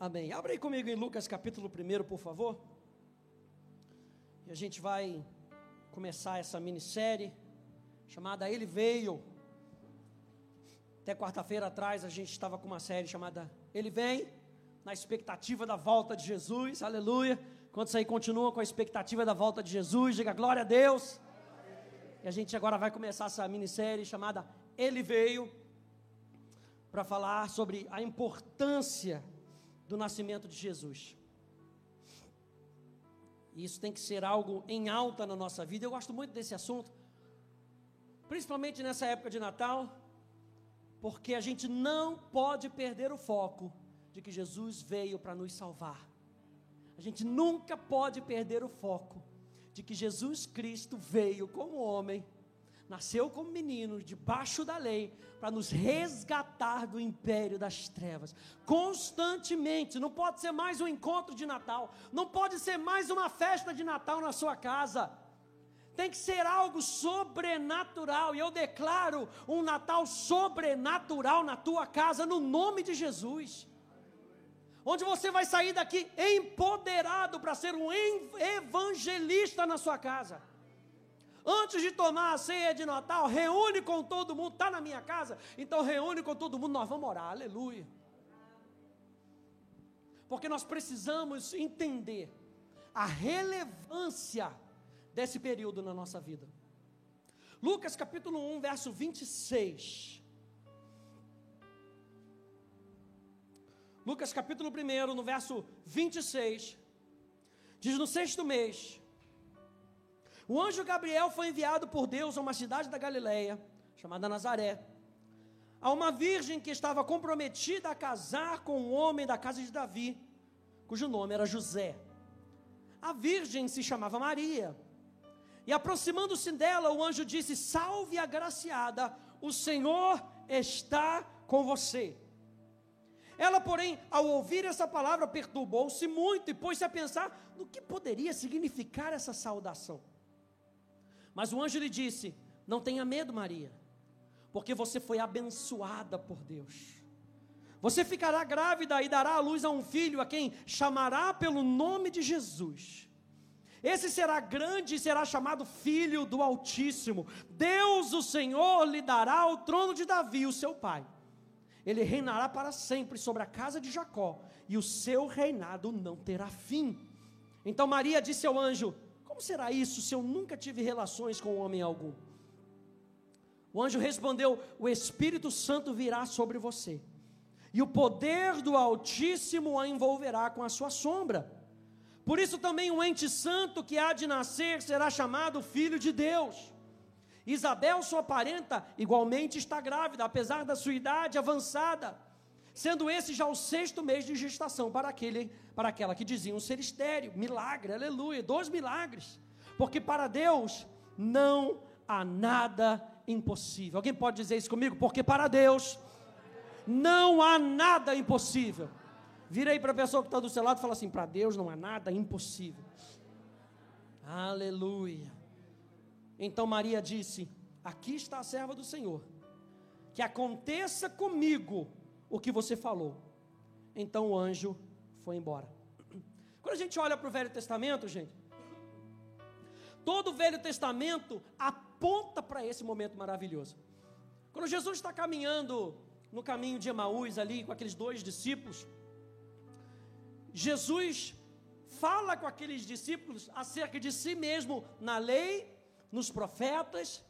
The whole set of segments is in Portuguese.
Amém. Abra aí comigo em Lucas capítulo 1, por favor. E a gente vai começar essa minissérie chamada Ele Veio. Até quarta-feira atrás a gente estava com uma série chamada Ele Vem, na expectativa da volta de Jesus. Aleluia. Quantos aí continuam com a expectativa da volta de Jesus? Diga glória a Deus. E a gente agora vai começar essa minissérie chamada Ele Veio para falar sobre a importância do nascimento de Jesus. E isso tem que ser algo em alta na nossa vida. Eu gosto muito desse assunto, principalmente nessa época de Natal, porque a gente não pode perder o foco de que Jesus veio para nos salvar. A gente nunca pode perder o foco de que Jesus Cristo veio como homem nasceu como menino, debaixo da lei, para nos resgatar do império das trevas. Constantemente, não pode ser mais um encontro de Natal, não pode ser mais uma festa de Natal na sua casa. Tem que ser algo sobrenatural, e eu declaro um Natal sobrenatural na tua casa, no nome de Jesus onde você vai sair daqui empoderado para ser um evangelista na sua casa. Antes de tomar a ceia de Natal, reúne com todo mundo. Está na minha casa? Então reúne com todo mundo. Nós vamos orar. Aleluia. Porque nós precisamos entender a relevância desse período na nossa vida. Lucas capítulo 1, verso 26. Lucas capítulo 1, no verso 26. Diz: No sexto mês o anjo Gabriel foi enviado por Deus a uma cidade da Galileia, chamada Nazaré, a uma virgem que estava comprometida a casar com um homem da casa de Davi, cujo nome era José. A virgem se chamava Maria. E aproximando-se dela, o anjo disse: Salve agraciada, o Senhor está com você. Ela, porém, ao ouvir essa palavra, perturbou-se muito e pôs-se a pensar no que poderia significar essa saudação. Mas o anjo lhe disse: Não tenha medo, Maria, porque você foi abençoada por Deus. Você ficará grávida e dará à luz a um filho, a quem chamará pelo nome de Jesus. Esse será grande e será chamado Filho do Altíssimo. Deus, o Senhor, lhe dará o trono de Davi, o seu pai. Ele reinará para sempre sobre a casa de Jacó, e o seu reinado não terá fim. Então Maria disse ao anjo: como será isso se eu nunca tive relações com homem algum? O anjo respondeu: O Espírito Santo virá sobre você, e o poder do Altíssimo a envolverá com a sua sombra. Por isso também o ente santo que há de nascer será chamado Filho de Deus. Isabel, sua parenta, igualmente está grávida, apesar da sua idade avançada sendo esse já o sexto mês de gestação para, aquele, para aquela que diziam ser estéreo. Milagre, aleluia, dois milagres. Porque para Deus não há nada impossível. Alguém pode dizer isso comigo? Porque para Deus não há nada impossível. Vira aí para a pessoa que está do seu lado e fala assim: para Deus não há nada impossível. Aleluia. Então Maria disse: Aqui está a serva do Senhor. Que aconteça comigo o que você falou. Então o anjo foi embora. Quando a gente olha para o Velho Testamento, gente, todo o Velho Testamento aponta para esse momento maravilhoso. Quando Jesus está caminhando no caminho de Emaús ali com aqueles dois discípulos, Jesus fala com aqueles discípulos acerca de si mesmo na lei, nos profetas.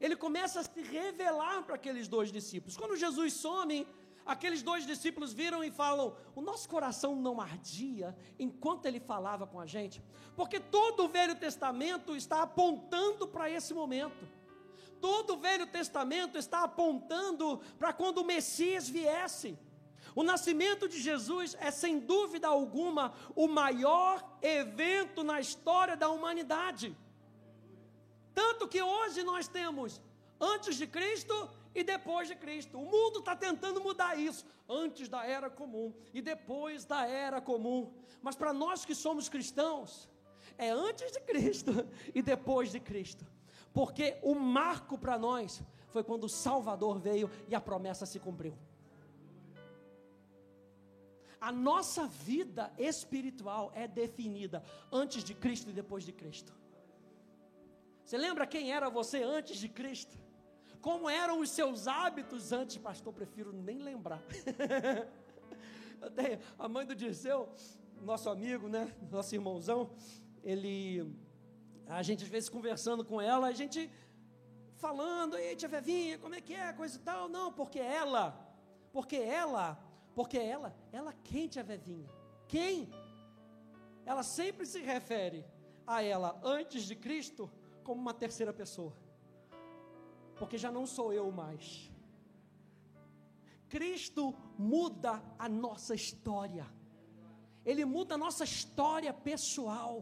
Ele começa a se revelar para aqueles dois discípulos. Quando Jesus some, Aqueles dois discípulos viram e falam: O nosso coração não ardia enquanto ele falava com a gente, porque todo o Velho Testamento está apontando para esse momento. Todo o Velho Testamento está apontando para quando o Messias viesse. O nascimento de Jesus é, sem dúvida alguma, o maior evento na história da humanidade. Tanto que hoje nós temos, antes de Cristo e depois de Cristo. O mundo está tentando mudar isso, antes da era comum e depois da era comum. Mas para nós que somos cristãos, é antes de Cristo e depois de Cristo. Porque o marco para nós foi quando o Salvador veio e a promessa se cumpriu. A nossa vida espiritual é definida antes de Cristo e depois de Cristo. Você lembra quem era você antes de Cristo? Como eram os seus hábitos antes? Pastor, prefiro nem lembrar. a mãe do Dirceu, nosso amigo, né? Nosso irmãozão, ele. A gente às vezes conversando com ela, a gente falando, ei, tia Vevinha, como é que é, coisa e tal. Não, porque ela, porque ela, porque ela, ela quem, tia Vevinha? Quem? Ela sempre se refere a ela antes de Cristo como uma terceira pessoa. Porque já não sou eu mais. Cristo muda a nossa história. Ele muda a nossa história pessoal.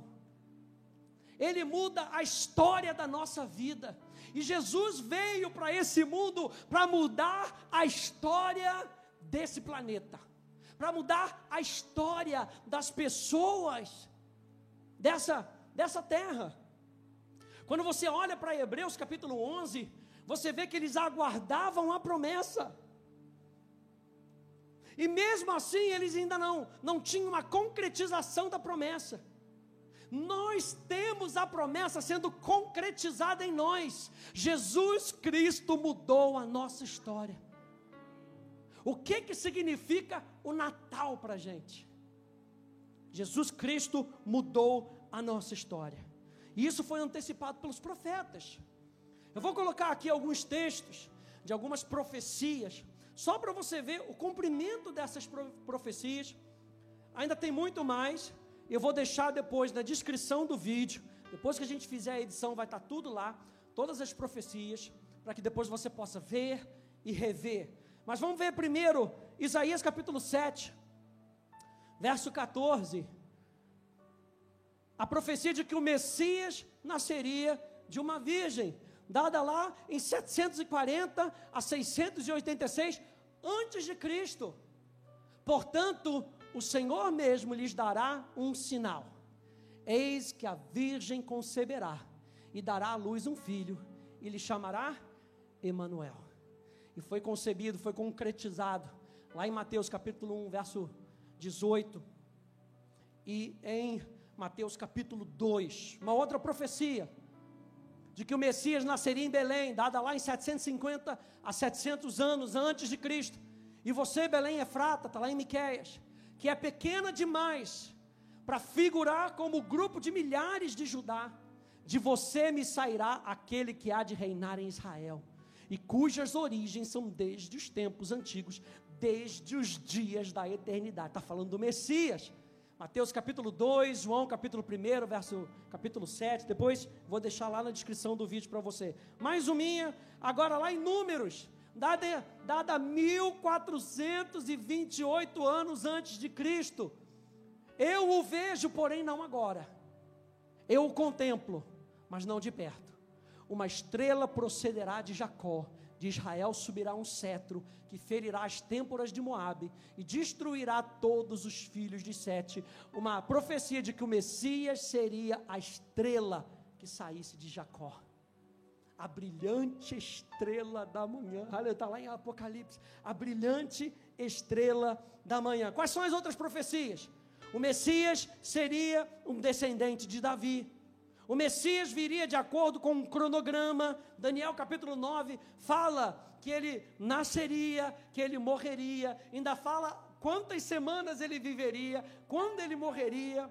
Ele muda a história da nossa vida. E Jesus veio para esse mundo para mudar a história desse planeta, para mudar a história das pessoas dessa, dessa terra. Quando você olha para Hebreus capítulo 11, você vê que eles aguardavam a promessa. E mesmo assim, eles ainda não, não tinham uma concretização da promessa. Nós temos a promessa sendo concretizada em nós. Jesus Cristo mudou a nossa história. O que que significa o Natal para a gente? Jesus Cristo mudou a nossa história. E isso foi antecipado pelos profetas. Eu vou colocar aqui alguns textos de algumas profecias só para você ver o cumprimento dessas profecias. Ainda tem muito mais. Eu vou deixar depois na descrição do vídeo. Depois que a gente fizer a edição, vai estar tudo lá. Todas as profecias. Para que depois você possa ver e rever. Mas vamos ver primeiro Isaías capítulo 7, verso 14. A profecia de que o Messias nasceria de uma virgem dada lá em 740 a 686 antes de Cristo. Portanto, o Senhor mesmo lhes dará um sinal. Eis que a virgem conceberá e dará à luz um filho e lhe chamará Emanuel. E foi concebido, foi concretizado lá em Mateus capítulo 1, verso 18. E em Mateus capítulo 2, uma outra profecia de que o Messias nasceria em Belém, dada lá em 750 a 700 anos antes de Cristo. E você, Belém Efrata, está lá em Miquéias, que é pequena demais para figurar como grupo de milhares de Judá. De você me sairá aquele que há de reinar em Israel, e cujas origens são desde os tempos antigos, desde os dias da eternidade. Está falando do Messias. Mateus capítulo 2, João capítulo 1, verso capítulo 7. Depois vou deixar lá na descrição do vídeo para você. Mais uma, agora lá em Números, dada, dada 1428 anos antes de Cristo. Eu o vejo, porém não agora. Eu o contemplo, mas não de perto. Uma estrela procederá de Jacó de Israel subirá um cetro que ferirá as têmporas de Moabe e destruirá todos os filhos de Sete. Uma profecia de que o Messias seria a estrela que saísse de Jacó. A brilhante estrela da manhã. Olha, está lá em Apocalipse. A brilhante estrela da manhã. Quais são as outras profecias? O Messias seria um descendente de Davi. O Messias viria de acordo com um cronograma. Daniel capítulo 9 fala que ele nasceria, que ele morreria, ainda fala quantas semanas ele viveria, quando ele morreria.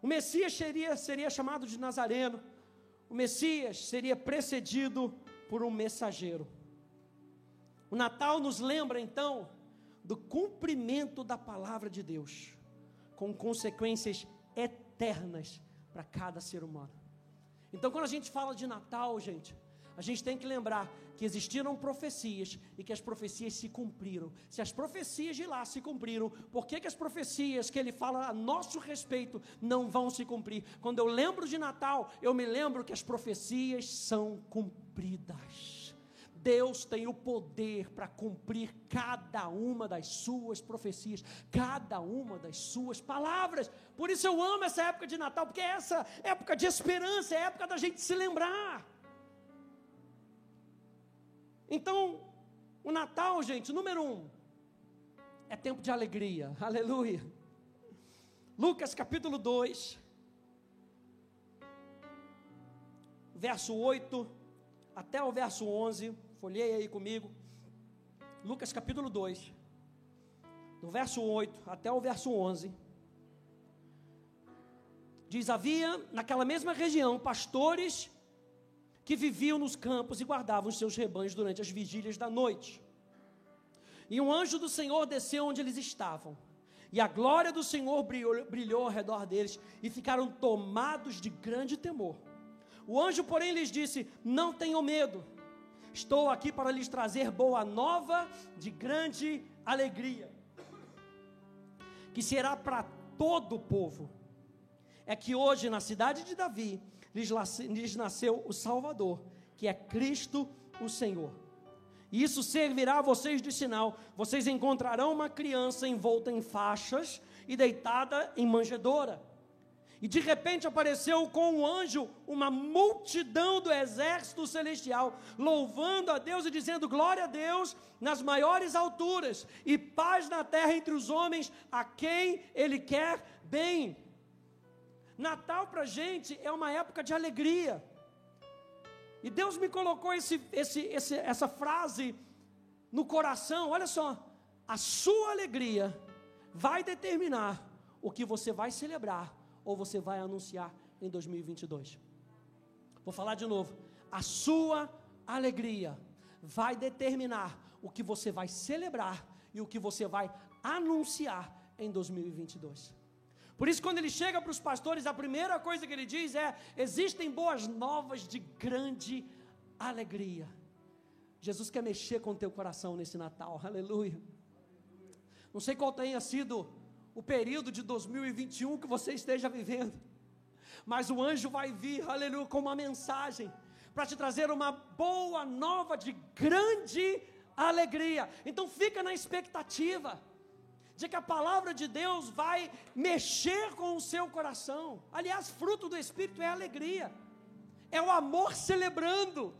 O Messias seria, seria chamado de Nazareno. O Messias seria precedido por um mensageiro. O Natal nos lembra então do cumprimento da palavra de Deus, com consequências eternas para cada ser humano. Então, quando a gente fala de Natal, gente, a gente tem que lembrar que existiram profecias e que as profecias se cumpriram. Se as profecias de lá se cumpriram, por que, que as profecias que ele fala a nosso respeito não vão se cumprir? Quando eu lembro de Natal, eu me lembro que as profecias são cumpridas. Deus tem o poder para cumprir cada uma das suas profecias, cada uma das suas palavras. Por isso eu amo essa época de Natal, porque é essa época de esperança, é época da gente se lembrar. Então, o Natal, gente, número um, é tempo de alegria. Aleluia. Lucas capítulo 2, verso 8 até o verso 11. Folhei aí comigo. Lucas capítulo 2, do verso 8 até o verso 11. Diz: Havia naquela mesma região pastores que viviam nos campos e guardavam os seus rebanhos durante as vigílias da noite. E um anjo do Senhor desceu onde eles estavam. E a glória do Senhor brilhou, brilhou ao redor deles e ficaram tomados de grande temor. O anjo, porém, lhes disse: Não tenham medo, estou aqui para lhes trazer boa nova de grande alegria, que será para todo o povo. É que hoje, na cidade de Davi, lhes nasceu o Salvador, que é Cristo o Senhor. E isso servirá a vocês de sinal. Vocês encontrarão uma criança envolta em faixas e deitada em manjedoura. E de repente apareceu com um anjo uma multidão do exército celestial, louvando a Deus e dizendo glória a Deus nas maiores alturas e paz na terra entre os homens a quem Ele quer bem. Natal para gente é uma época de alegria. E Deus me colocou esse, esse, esse, essa frase no coração. Olha só, a sua alegria vai determinar o que você vai celebrar ou você vai anunciar em 2022. Vou falar de novo. A sua alegria vai determinar o que você vai celebrar e o que você vai anunciar em 2022. Por isso, quando ele chega para os pastores, a primeira coisa que ele diz é: existem boas novas de grande alegria. Jesus quer mexer com o teu coração nesse Natal, aleluia. Não sei qual tenha sido o período de 2021 que você esteja vivendo, mas o anjo vai vir, aleluia, com uma mensagem para te trazer uma boa nova de grande alegria. Então fica na expectativa de que a palavra de Deus vai mexer com o seu coração. Aliás, fruto do Espírito é alegria, é o amor celebrando.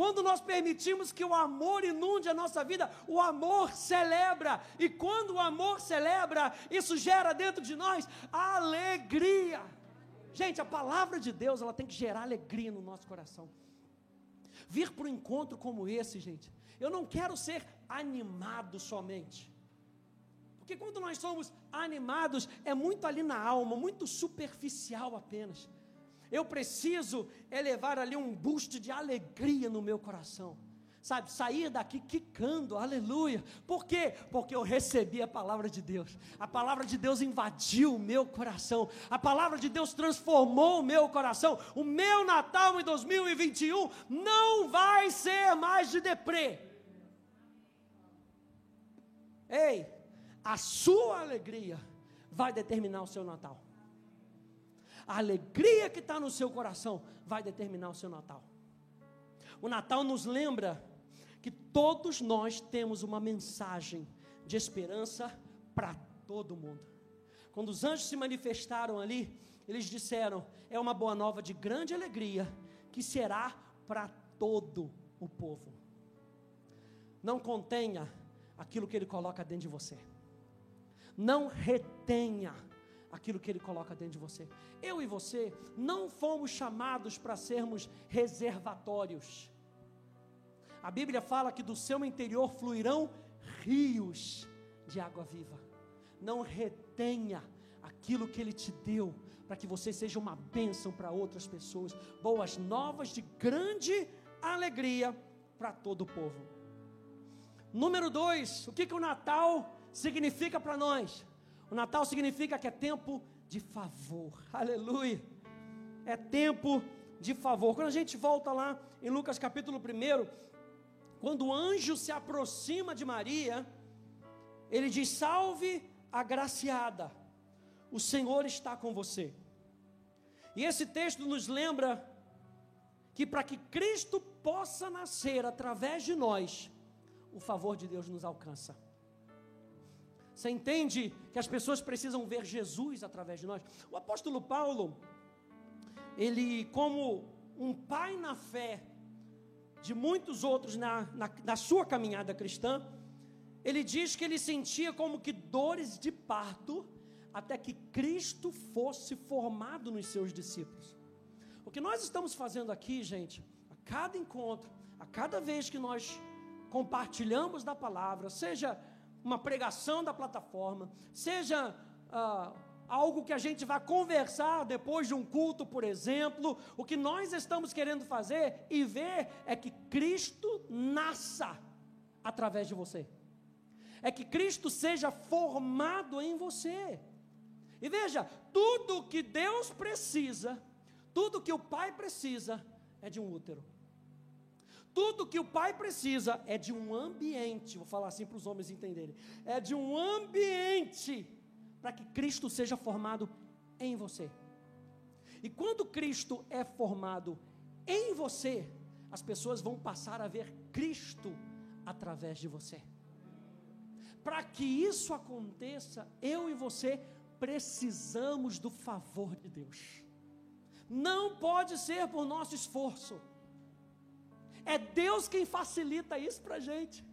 Quando nós permitimos que o amor inunde a nossa vida, o amor celebra. E quando o amor celebra, isso gera dentro de nós alegria. Gente, a palavra de Deus, ela tem que gerar alegria no nosso coração. Vir para um encontro como esse, gente, eu não quero ser animado somente. Porque quando nós somos animados, é muito ali na alma, muito superficial apenas. Eu preciso elevar ali um busto de alegria no meu coração. Sabe, sair daqui quicando, aleluia. Por quê? Porque eu recebi a palavra de Deus. A palavra de Deus invadiu o meu coração. A palavra de Deus transformou o meu coração. O meu Natal em 2021 não vai ser mais de deprê. Ei, a sua alegria vai determinar o seu Natal. A alegria que está no seu coração vai determinar o seu Natal. O Natal nos lembra que todos nós temos uma mensagem de esperança para todo mundo. Quando os anjos se manifestaram ali, eles disseram: é uma boa nova de grande alegria que será para todo o povo. Não contenha aquilo que ele coloca dentro de você. Não retenha aquilo que Ele coloca dentro de você. Eu e você não fomos chamados para sermos reservatórios. A Bíblia fala que do seu interior fluirão rios de água viva. Não retenha aquilo que Ele te deu, para que você seja uma bênção para outras pessoas. Boas novas de grande alegria para todo o povo. Número dois, o que, que o Natal significa para nós? O Natal significa que é tempo de favor. Aleluia. É tempo de favor. Quando a gente volta lá em Lucas capítulo 1, quando o anjo se aproxima de Maria, ele diz: Salve agraciada, o Senhor está com você. E esse texto nos lembra que para que Cristo possa nascer através de nós, o favor de Deus nos alcança. Você entende que as pessoas precisam ver Jesus através de nós? O apóstolo Paulo, ele, como um pai na fé de muitos outros na, na, na sua caminhada cristã, ele diz que ele sentia como que dores de parto até que Cristo fosse formado nos seus discípulos. O que nós estamos fazendo aqui, gente, a cada encontro, a cada vez que nós compartilhamos da palavra, seja uma pregação da plataforma, seja ah, algo que a gente vai conversar depois de um culto, por exemplo, o que nós estamos querendo fazer e ver é que Cristo nasça através de você, é que Cristo seja formado em você. E veja, tudo que Deus precisa, tudo que o Pai precisa é de um útero. Tudo que o pai precisa é de um ambiente, vou falar assim para os homens entenderem, é de um ambiente para que Cristo seja formado em você. E quando Cristo é formado em você, as pessoas vão passar a ver Cristo através de você. Para que isso aconteça, eu e você precisamos do favor de Deus. Não pode ser por nosso esforço. É Deus quem facilita isso para a gente.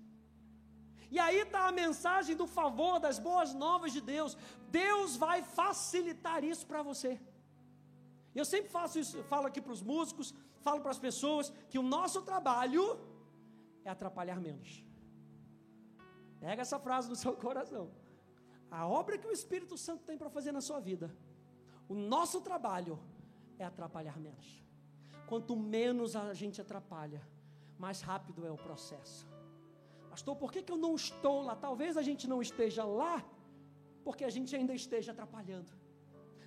E aí está a mensagem do favor, das boas novas de Deus. Deus vai facilitar isso para você. Eu sempre faço isso, falo aqui para os músicos, falo para as pessoas que o nosso trabalho é atrapalhar menos. Pega essa frase no seu coração. A obra que o Espírito Santo tem para fazer na sua vida, o nosso trabalho é atrapalhar menos. Quanto menos a gente atrapalha, mais rápido é o processo. Pastor, por que, que eu não estou lá? Talvez a gente não esteja lá, porque a gente ainda esteja atrapalhando.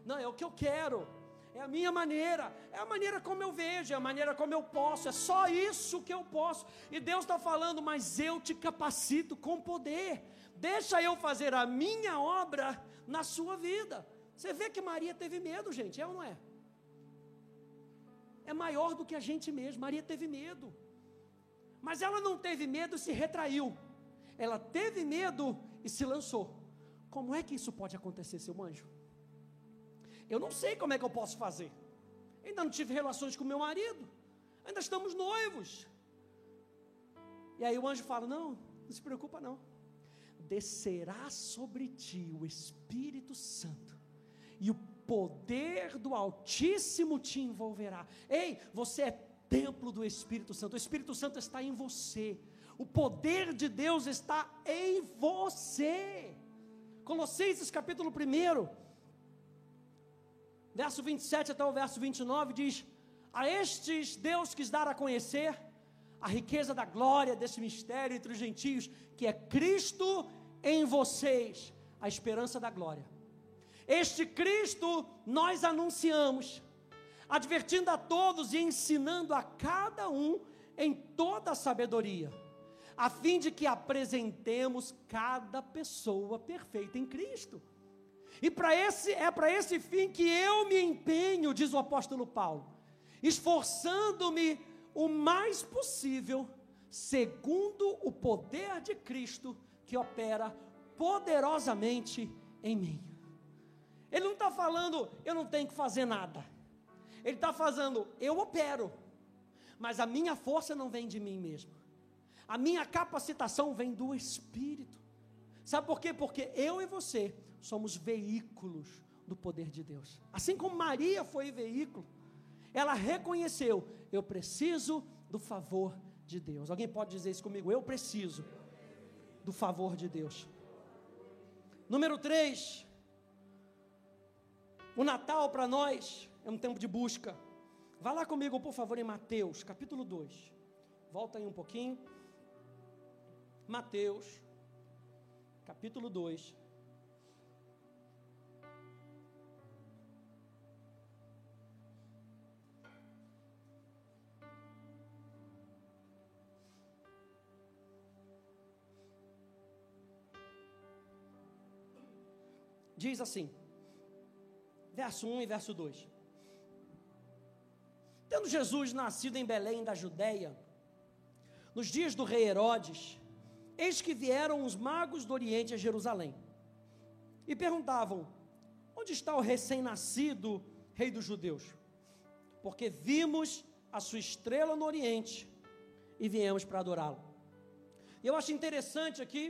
Não, é o que eu quero, é a minha maneira, é a maneira como eu vejo, é a maneira como eu posso, é só isso que eu posso. E Deus está falando, mas eu te capacito com poder, deixa eu fazer a minha obra na sua vida. Você vê que Maria teve medo, gente, é ou não é? É maior do que a gente mesmo, Maria teve medo. Mas ela não teve medo e se retraiu. Ela teve medo e se lançou. Como é que isso pode acontecer, seu anjo? Eu não sei como é que eu posso fazer. Ainda não tive relações com meu marido. Ainda estamos noivos. E aí o anjo fala: Não, não se preocupa não. Descerá sobre ti o Espírito Santo, e o poder do Altíssimo te envolverá. Ei, você é templo do Espírito Santo. O Espírito Santo está em você. O poder de Deus está em você. Colossenses capítulo 1, verso 27 até o verso 29 diz: A estes Deus quis dar a conhecer a riqueza da glória desse mistério entre os gentios, que é Cristo em vocês, a esperança da glória. Este Cristo nós anunciamos advertindo a todos e ensinando a cada um em toda a sabedoria, a fim de que apresentemos cada pessoa perfeita em Cristo. E para esse é para esse fim que eu me empenho, diz o apóstolo Paulo, esforçando-me o mais possível, segundo o poder de Cristo que opera poderosamente em mim. Ele não está falando, eu não tenho que fazer nada. Ele está fazendo, eu opero, mas a minha força não vem de mim mesmo. A minha capacitação vem do Espírito. Sabe por quê? Porque eu e você somos veículos do poder de Deus. Assim como Maria foi veículo, ela reconheceu: eu preciso do favor de Deus. Alguém pode dizer isso comigo? Eu preciso do favor de Deus. Número 3. O Natal para nós é um tempo de busca. Vá lá comigo, por favor, em Mateus, capítulo 2. Volta aí um pouquinho. Mateus, capítulo 2. Diz assim, verso 1 e verso 2. Tendo Jesus nascido em Belém da Judéia, nos dias do rei Herodes, eis que vieram os magos do Oriente a Jerusalém e perguntavam: Onde está o recém-nascido rei dos judeus? Porque vimos a sua estrela no Oriente e viemos para adorá-lo. E eu acho interessante aqui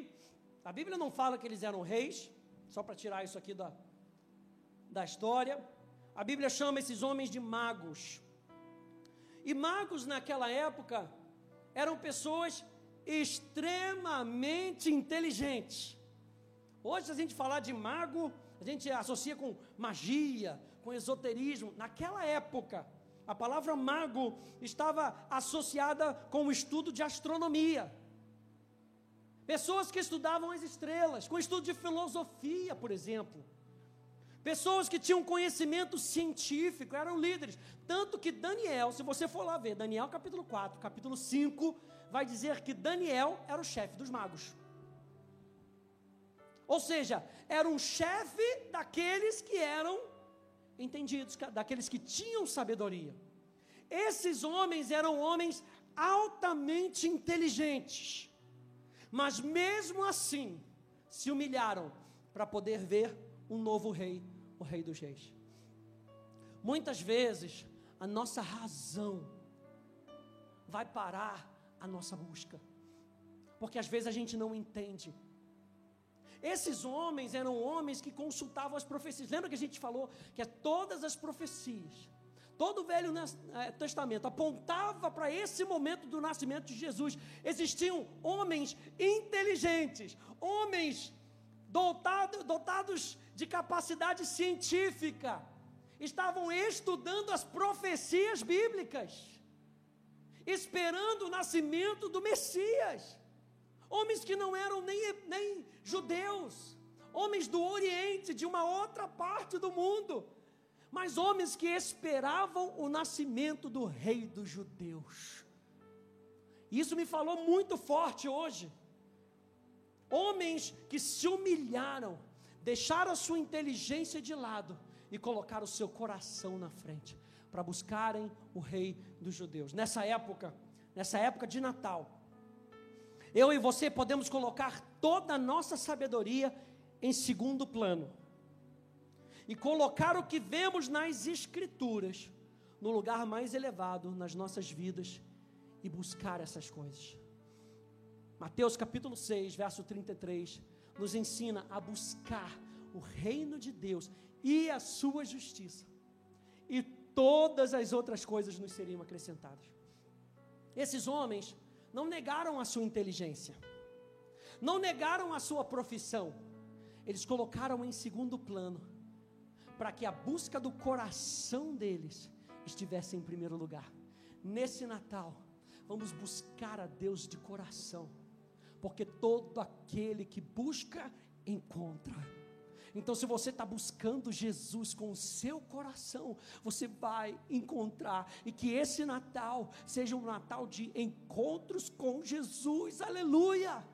A Bíblia não fala que eles eram reis, só para tirar isso aqui da, da história. A Bíblia chama esses homens de magos. E magos naquela época eram pessoas extremamente inteligentes. Hoje, se a gente falar de mago, a gente associa com magia, com esoterismo. Naquela época, a palavra mago estava associada com o estudo de astronomia. Pessoas que estudavam as estrelas, com estudo de filosofia, por exemplo. Pessoas que tinham conhecimento científico, eram líderes. Tanto que Daniel, se você for lá ver, Daniel capítulo 4, capítulo 5, vai dizer que Daniel era o chefe dos magos. Ou seja, era um chefe daqueles que eram entendidos, daqueles que tinham sabedoria. Esses homens eram homens altamente inteligentes, mas mesmo assim se humilharam para poder ver um novo rei, o Rei dos Reis. Muitas vezes a nossa razão vai parar a nossa busca, porque às vezes a gente não entende. Esses homens eram homens que consultavam as profecias. Lembra que a gente falou que é todas as profecias, todo o Velho eh, Testamento apontava para esse momento do nascimento de Jesus. Existiam homens inteligentes, homens dotado, dotados de capacidade científica, estavam estudando as profecias bíblicas, esperando o nascimento do Messias. Homens que não eram nem, nem judeus, homens do Oriente, de uma outra parte do mundo, mas homens que esperavam o nascimento do Rei dos Judeus. Isso me falou muito forte hoje. Homens que se humilharam, deixaram a sua inteligência de lado e colocaram o seu coração na frente para buscarem o rei dos judeus. Nessa época, nessa época de Natal, eu e você podemos colocar toda a nossa sabedoria em segundo plano e colocar o que vemos nas escrituras no lugar mais elevado nas nossas vidas e buscar essas coisas. Mateus capítulo 6, verso 33, nos ensina a buscar o reino de Deus e a sua justiça, e todas as outras coisas nos seriam acrescentadas. Esses homens não negaram a sua inteligência, não negaram a sua profissão, eles colocaram em segundo plano, para que a busca do coração deles estivesse em primeiro lugar. Nesse Natal, vamos buscar a Deus de coração porque todo aquele que busca, encontra. Então, se você está buscando Jesus com o seu coração, você vai encontrar. E que esse Natal seja um Natal de encontros com Jesus, aleluia.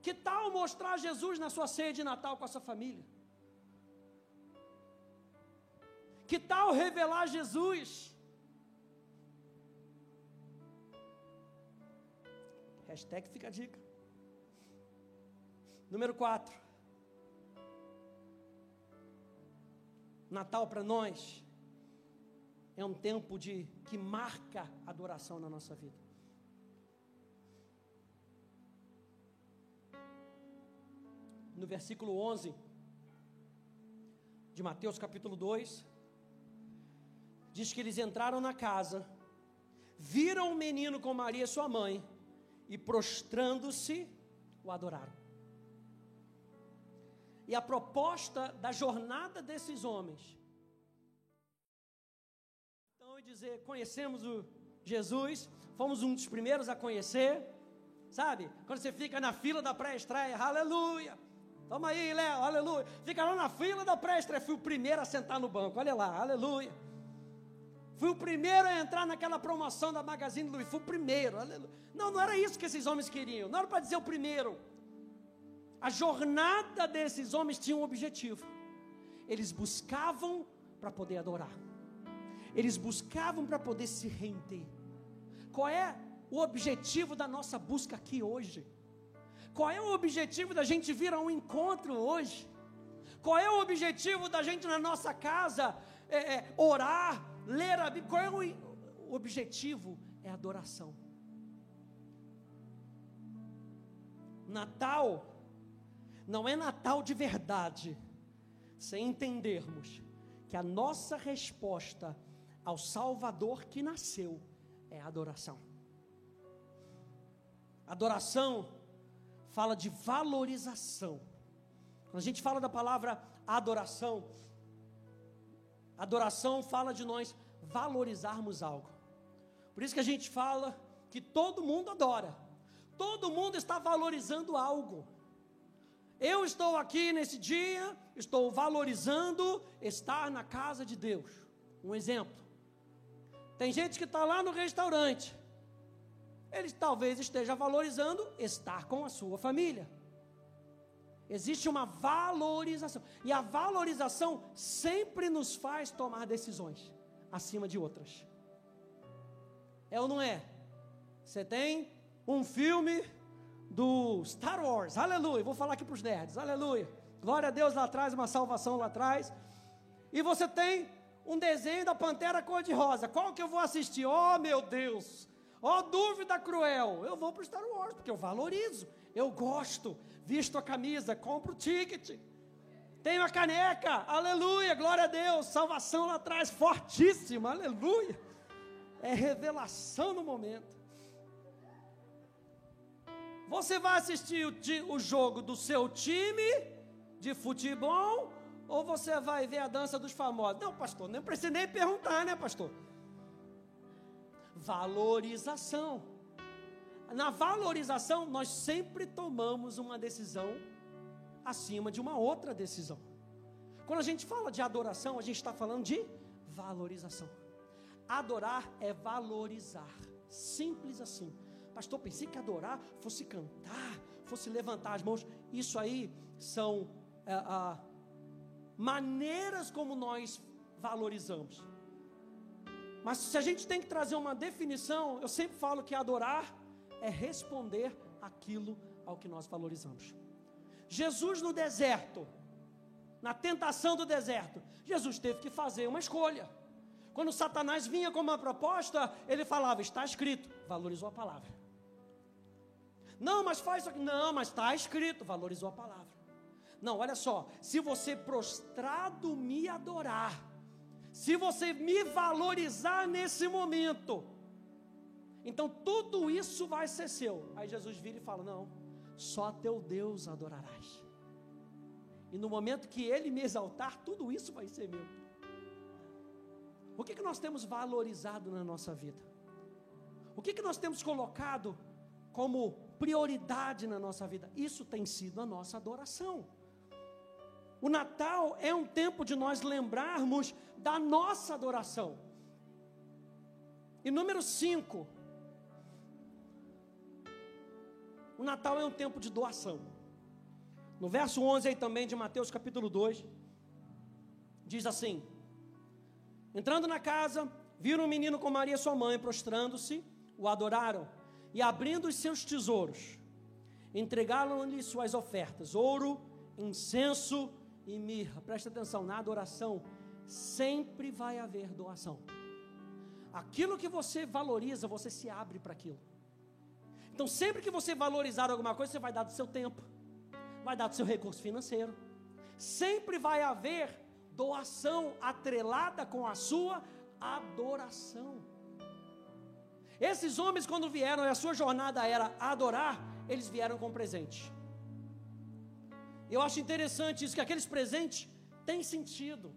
Que tal mostrar Jesus na sua ceia de Natal com a sua família? Que tal revelar Jesus? Hashtag fica a dica. Número 4. Natal para nós é um tempo de que marca adoração na nossa vida. No versículo 11 de Mateus capítulo 2, diz que eles entraram na casa, viram o menino com Maria sua mãe, e prostrando-se, o adoraram. E a proposta da jornada desses homens, então é dizer, conhecemos o Jesus, fomos um dos primeiros a conhecer, sabe? Quando você fica na fila da pré-estreia, aleluia. Toma aí, Léo, aleluia. Fica lá na fila da pré-estreia, fui o primeiro a sentar no banco, olha lá, aleluia. Fui o primeiro a entrar naquela promoção da Magazine Luiza. Fui o primeiro. Não, não era isso que esses homens queriam. Não era para dizer o primeiro. A jornada desses homens tinha um objetivo. Eles buscavam para poder adorar. Eles buscavam para poder se render. Qual é o objetivo da nossa busca aqui hoje? Qual é o objetivo da gente vir a um encontro hoje? Qual é o objetivo da gente na nossa casa é, é, orar, ler a Bíblia. Qual é o, objetivo? É adoração. Natal não é Natal de verdade, sem entendermos que a nossa resposta ao Salvador que nasceu é adoração. Adoração fala de valorização. Quando a gente fala da palavra adoração, adoração fala de nós valorizarmos algo. Por isso que a gente fala que todo mundo adora. Todo mundo está valorizando algo. Eu estou aqui nesse dia, estou valorizando estar na casa de Deus. Um exemplo. Tem gente que está lá no restaurante. Ele talvez esteja valorizando estar com a sua família. Existe uma valorização. E a valorização sempre nos faz tomar decisões acima de outras. É ou não é? Você tem um filme do Star Wars, aleluia. Vou falar aqui para os nerds, aleluia. Glória a Deus lá atrás, uma salvação lá atrás. E você tem um desenho da Pantera Cor-de-Rosa. Qual que eu vou assistir? Oh, meu Deus! Oh, dúvida cruel! Eu vou para o Star Wars, porque eu valorizo, eu gosto, visto a camisa, compro o ticket. Tenho a caneca, aleluia, glória a Deus, salvação lá atrás, fortíssima, aleluia. É revelação no momento. Você vai assistir o, o jogo do seu time de futebol ou você vai ver a dança dos famosos? Não, pastor, nem precisa nem perguntar, né, pastor? Valorização. Na valorização, nós sempre tomamos uma decisão acima de uma outra decisão. Quando a gente fala de adoração, a gente está falando de valorização. Adorar é valorizar, simples assim. Pastor, pensei que adorar fosse cantar, fosse levantar as mãos. Isso aí são é, maneiras como nós valorizamos. Mas se a gente tem que trazer uma definição, eu sempre falo que adorar é responder aquilo ao que nós valorizamos. Jesus no deserto, na tentação do deserto, Jesus teve que fazer uma escolha. Quando Satanás vinha com uma proposta, ele falava: Está escrito, valorizou a palavra. Não, mas faz isso aqui. Não, mas está escrito, valorizou a palavra. Não, olha só, se você prostrado me adorar, se você me valorizar nesse momento, então tudo isso vai ser seu. Aí Jesus vira e fala: Não, só teu Deus adorarás. E no momento que Ele me exaltar, tudo isso vai ser meu. O que, que nós temos valorizado na nossa vida? O que, que nós temos colocado como prioridade na nossa vida? Isso tem sido a nossa adoração. O Natal é um tempo de nós lembrarmos da nossa adoração. E número 5, o Natal é um tempo de doação. No verso 11 aí também de Mateus capítulo 2, diz assim: Entrando na casa, viram um menino com Maria sua mãe, prostrando-se, o adoraram e abrindo os seus tesouros, entregaram-lhe suas ofertas: ouro, incenso e mirra. Presta atenção, na adoração sempre vai haver doação. Aquilo que você valoriza, você se abre para aquilo. Então, sempre que você valorizar alguma coisa, você vai dar do seu tempo, vai dar do seu recurso financeiro. Sempre vai haver doação atrelada com a sua adoração. Esses homens, quando vieram e a sua jornada era adorar, eles vieram com presente. Eu acho interessante isso, que aqueles presentes têm sentido.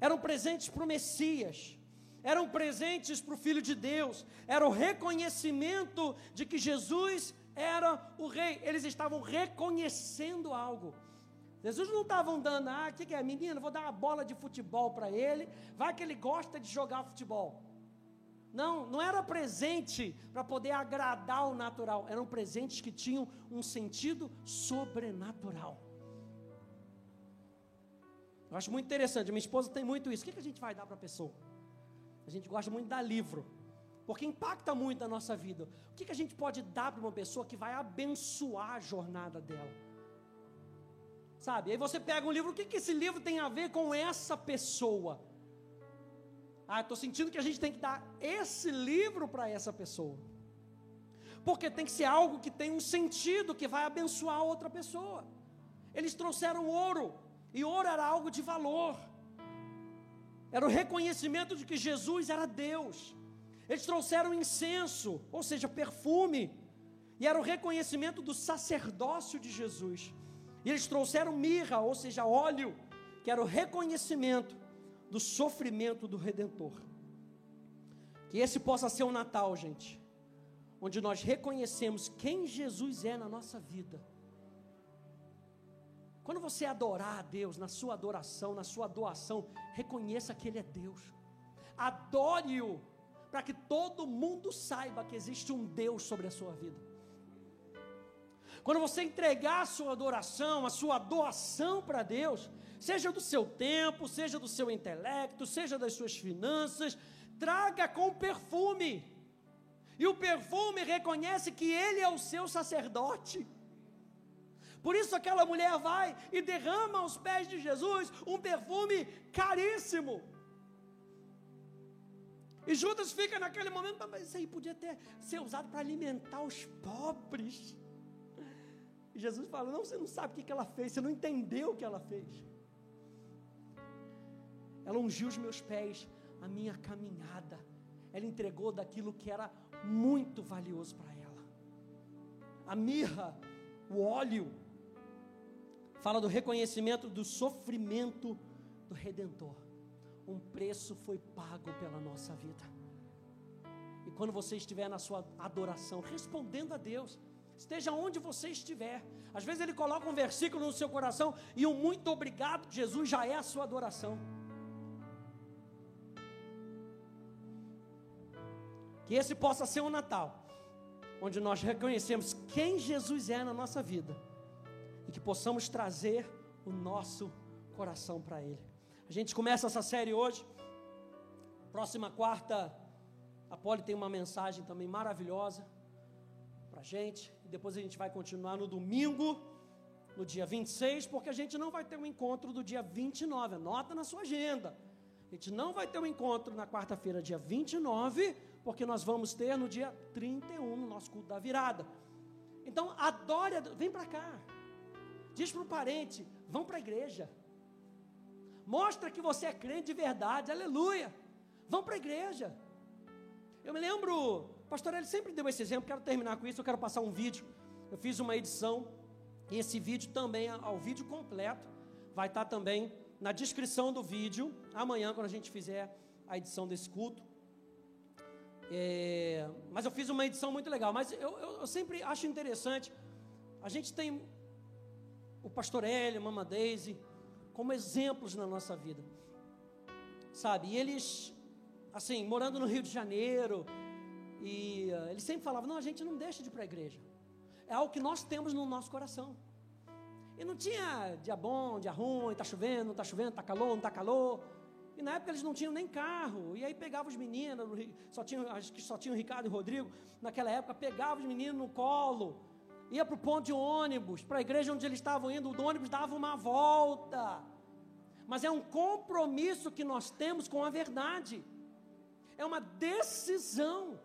Eram presentes para o Messias eram presentes para o Filho de Deus, era o reconhecimento de que Jesus era o Rei, eles estavam reconhecendo algo. Jesus não estavam dando, ah, o que, que é, menino, vou dar uma bola de futebol para ele, vai que ele gosta de jogar futebol. Não, não era presente para poder agradar o natural, eram presentes que tinham um sentido sobrenatural. Eu acho muito interessante, minha esposa tem muito isso. O que, que a gente vai dar para a pessoa? A gente gosta muito dar livro, porque impacta muito a nossa vida. O que, que a gente pode dar para uma pessoa que vai abençoar a jornada dela? Sabe? Aí você pega um livro, o que, que esse livro tem a ver com essa pessoa? Ah, estou sentindo que a gente tem que dar esse livro para essa pessoa. porque tem que ser algo que tem um sentido, que vai abençoar outra pessoa. Eles trouxeram ouro, e ouro era algo de valor, era o reconhecimento de que Jesus era Deus. Eles trouxeram incenso, ou seja, perfume, e era o reconhecimento do sacerdócio de Jesus. E eles trouxeram mirra, ou seja, óleo, que era o reconhecimento do sofrimento do Redentor. Que esse possa ser o um Natal, gente, onde nós reconhecemos quem Jesus é na nossa vida. Quando você adorar a Deus, na sua adoração, na sua doação, reconheça que Ele é Deus. Adore-o, para que todo mundo saiba que existe um Deus sobre a sua vida. Quando você entregar a sua adoração, a sua doação para Deus, seja do seu tempo, seja do seu intelecto, seja das suas finanças, traga com perfume. E o perfume reconhece que ele é o seu sacerdote. Por isso aquela mulher vai e derrama aos pés de Jesus um perfume caríssimo. E Judas fica naquele momento, mas isso aí podia ter ser usado para alimentar os pobres. E Jesus fala: Não, você não sabe o que, que ela fez, você não entendeu o que ela fez. Ela ungiu os meus pés, a minha caminhada. Ela entregou daquilo que era muito valioso para ela. A mirra, o óleo, fala do reconhecimento do sofrimento do Redentor. Um preço foi pago pela nossa vida. E quando você estiver na sua adoração, respondendo a Deus, esteja onde você estiver. Às vezes ele coloca um versículo no seu coração e um muito obrigado, Jesus já é a sua adoração. Que esse possa ser um Natal, onde nós reconhecemos quem Jesus é na nossa vida e que possamos trazer o nosso coração para Ele. A gente começa essa série hoje. Próxima quarta, a Poli tem uma mensagem também maravilhosa para a gente. E depois a gente vai continuar no domingo, no dia 26, porque a gente não vai ter um encontro do dia 29. Anota na sua agenda. A gente não vai ter um encontro na quarta-feira, dia 29, porque nós vamos ter no dia 31, no nosso culto da virada. Então, adore, vem para cá. Diz para o parente, vão para a igreja. Mostra que você é crente de verdade, aleluia. Vão para a igreja. Eu me lembro Pastor, ele sempre deu esse exemplo, quero terminar com isso, eu quero passar um vídeo. Eu fiz uma edição, e esse vídeo também, ao vídeo completo, vai estar também na descrição do vídeo, amanhã, quando a gente fizer a edição desse culto. É, mas eu fiz uma edição muito legal, mas eu, eu, eu sempre acho interessante, a gente tem o pastor Hélio, Mama Daisy, como exemplos na nossa vida, sabe, e eles, assim, morando no Rio de Janeiro, e uh, ele sempre falava: não, a gente não deixa de ir para a igreja. É algo que nós temos no nosso coração. E não tinha dia bom, dia ruim, está chovendo, não está chovendo, está calor, não está calor. E na época eles não tinham nem carro. E aí pegava os meninos, só tinham, acho que só tinham Ricardo e Rodrigo, naquela época, pegava os meninos no colo, ia para o ponto de ônibus, para a igreja onde eles estavam indo, o ônibus dava uma volta. Mas é um compromisso que nós temos com a verdade. É uma decisão.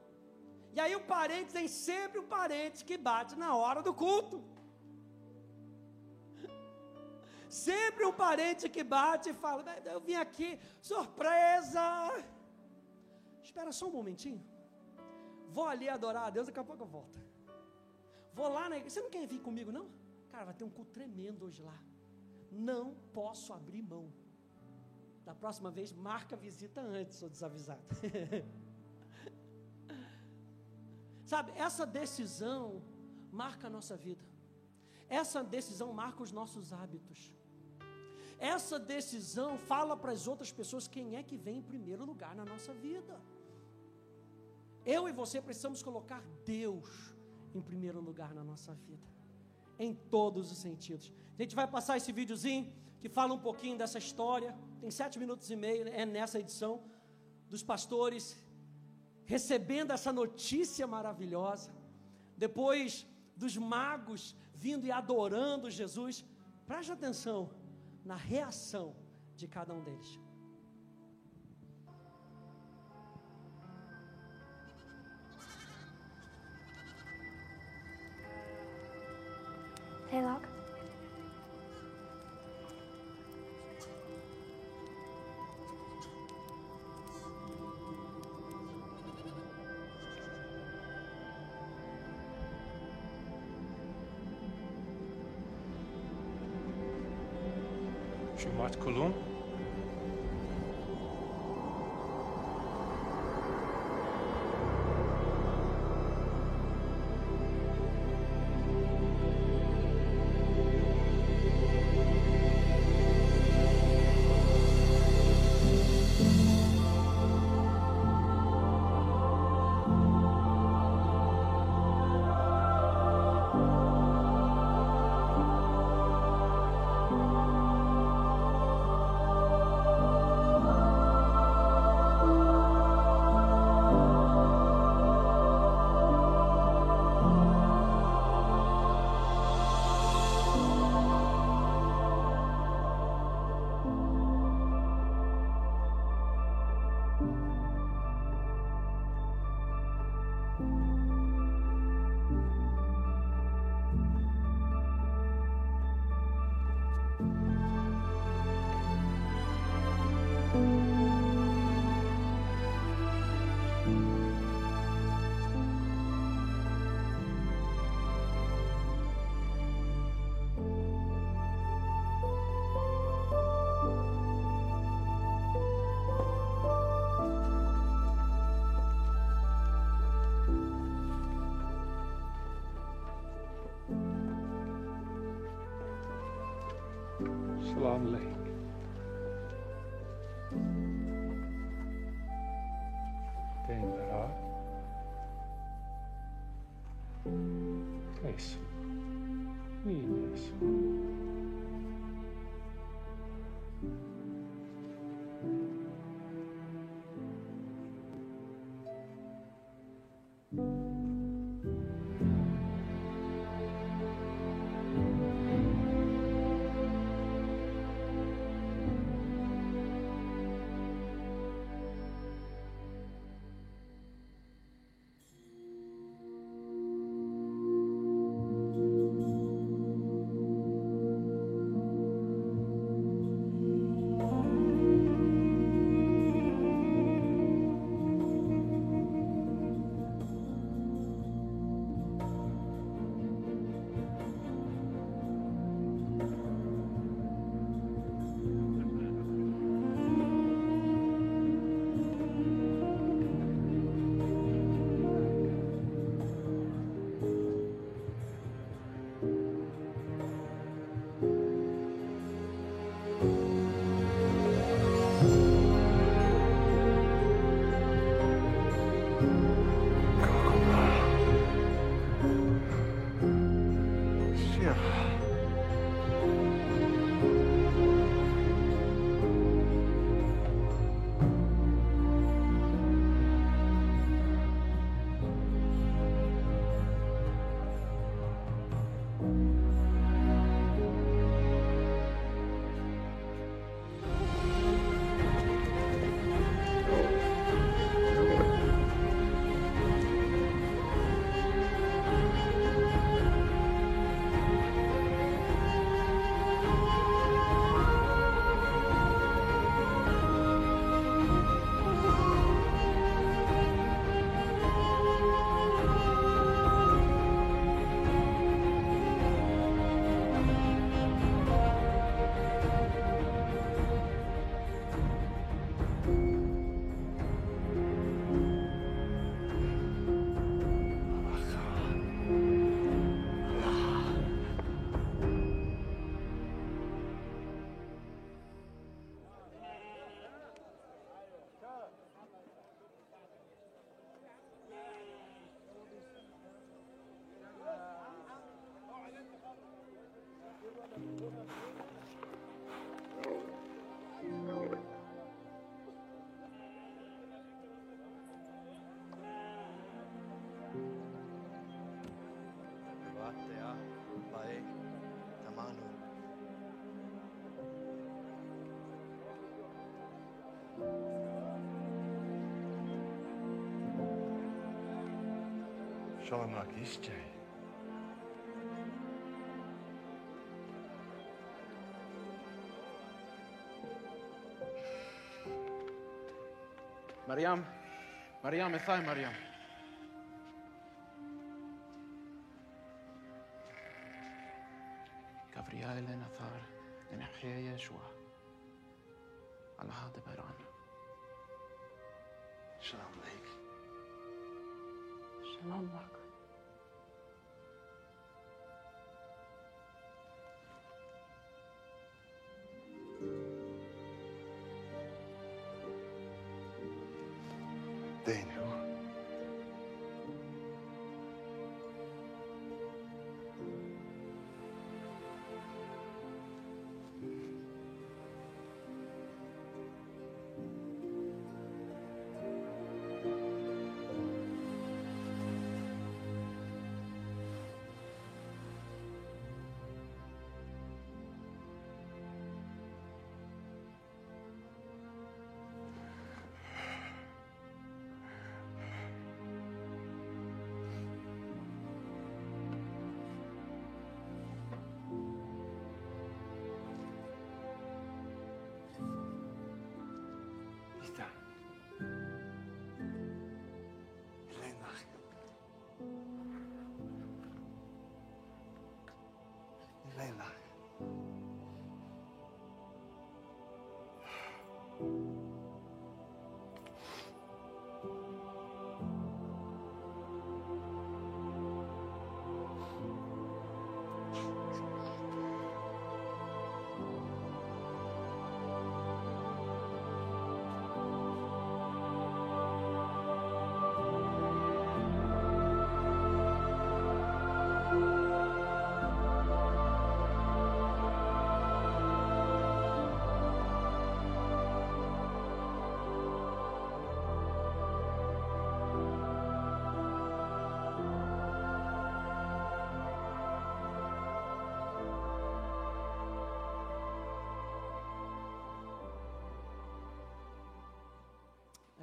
E aí o parente tem sempre o parente que bate na hora do culto. Sempre um parente que bate e fala: Eu vim aqui, surpresa. Espera só um momentinho. Vou ali adorar a Deus, daqui a pouco eu volto. Vou lá na igreja. Você não quer vir comigo, não? Cara, vai ter um culto tremendo hoje lá. Não posso abrir mão. Da próxima vez, marca a visita antes, sou desavisado. Sabe, essa decisão marca a nossa vida. Essa decisão marca os nossos hábitos. Essa decisão fala para as outras pessoas quem é que vem em primeiro lugar na nossa vida. Eu e você precisamos colocar Deus em primeiro lugar na nossa vida, em todos os sentidos. A gente vai passar esse videozinho que fala um pouquinho dessa história. Tem sete minutos e meio, é nessa edição dos pastores recebendo essa notícia maravilhosa, depois dos magos vindo e adorando Jesus, preste atenção na reação de cada um deles. Haylock. Shumat Kulum. Shalom Aleichem. tell him like this, Jay. Mariam, Mariam, Mariam. Daniel.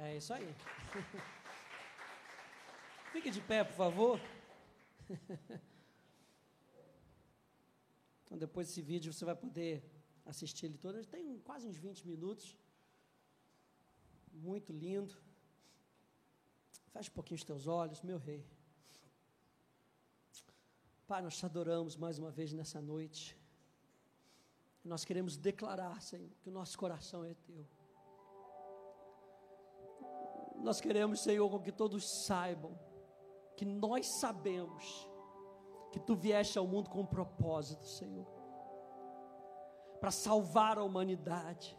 É isso aí. Fique de pé, por favor. Então, depois desse vídeo, você vai poder assistir ele todo. Ele tem quase uns 20 minutos. Muito lindo. Feche um pouquinho os teus olhos, meu rei. Pai, nós te adoramos mais uma vez nessa noite. Nós queremos declarar, Senhor, que o nosso coração é teu. Nós queremos, Senhor, que todos saibam que nós sabemos que tu vieste ao mundo com um propósito, Senhor, para salvar a humanidade.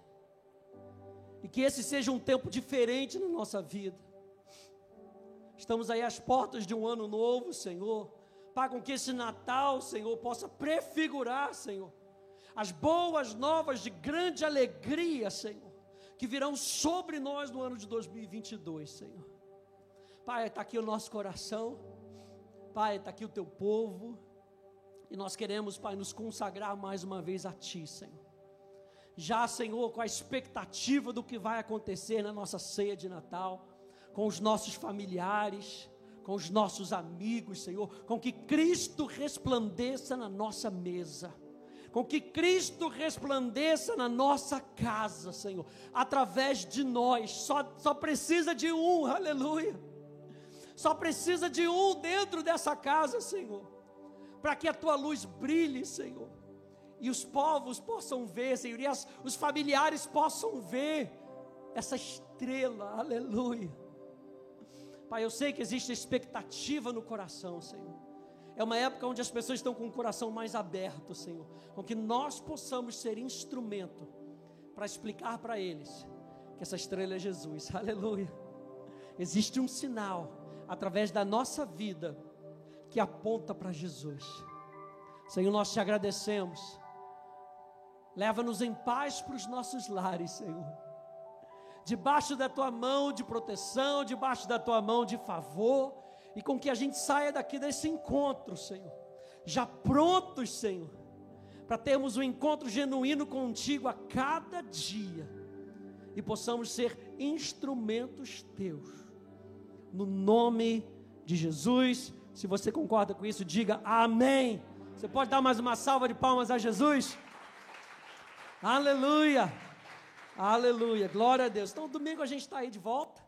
E que esse seja um tempo diferente na nossa vida. Estamos aí às portas de um ano novo, Senhor. Para que esse Natal, Senhor, possa prefigurar, Senhor, as boas novas de grande alegria, Senhor, que virão sobre nós no ano de 2022, Senhor. Pai, está aqui o nosso coração, Pai, está aqui o teu povo, e nós queremos, Pai, nos consagrar mais uma vez a Ti, Senhor. Já, Senhor, com a expectativa do que vai acontecer na nossa ceia de Natal, com os nossos familiares, com os nossos amigos, Senhor, com que Cristo resplandeça na nossa mesa com que Cristo resplandeça na nossa casa, Senhor, através de nós. Só, só precisa de um, aleluia. Só precisa de um dentro dessa casa, Senhor, para que a tua luz brilhe, Senhor, e os povos possam ver, Senhor, e as, os familiares possam ver essa estrela, aleluia. Pai, eu sei que existe expectativa no coração, Senhor. É uma época onde as pessoas estão com o coração mais aberto, Senhor. Com que nós possamos ser instrumento para explicar para eles que essa estrela é Jesus. Aleluia. Existe um sinal através da nossa vida que aponta para Jesus. Senhor, nós te agradecemos. Leva-nos em paz para os nossos lares, Senhor. Debaixo da tua mão de proteção, debaixo da tua mão de favor e com que a gente saia daqui desse encontro, Senhor, já prontos, Senhor, para termos um encontro genuíno contigo a cada dia e possamos ser instrumentos teus, no nome de Jesus. Se você concorda com isso, diga amém. Você pode dar mais uma salva de palmas a Jesus? Aleluia, aleluia, glória a Deus. Então, domingo a gente está aí de volta.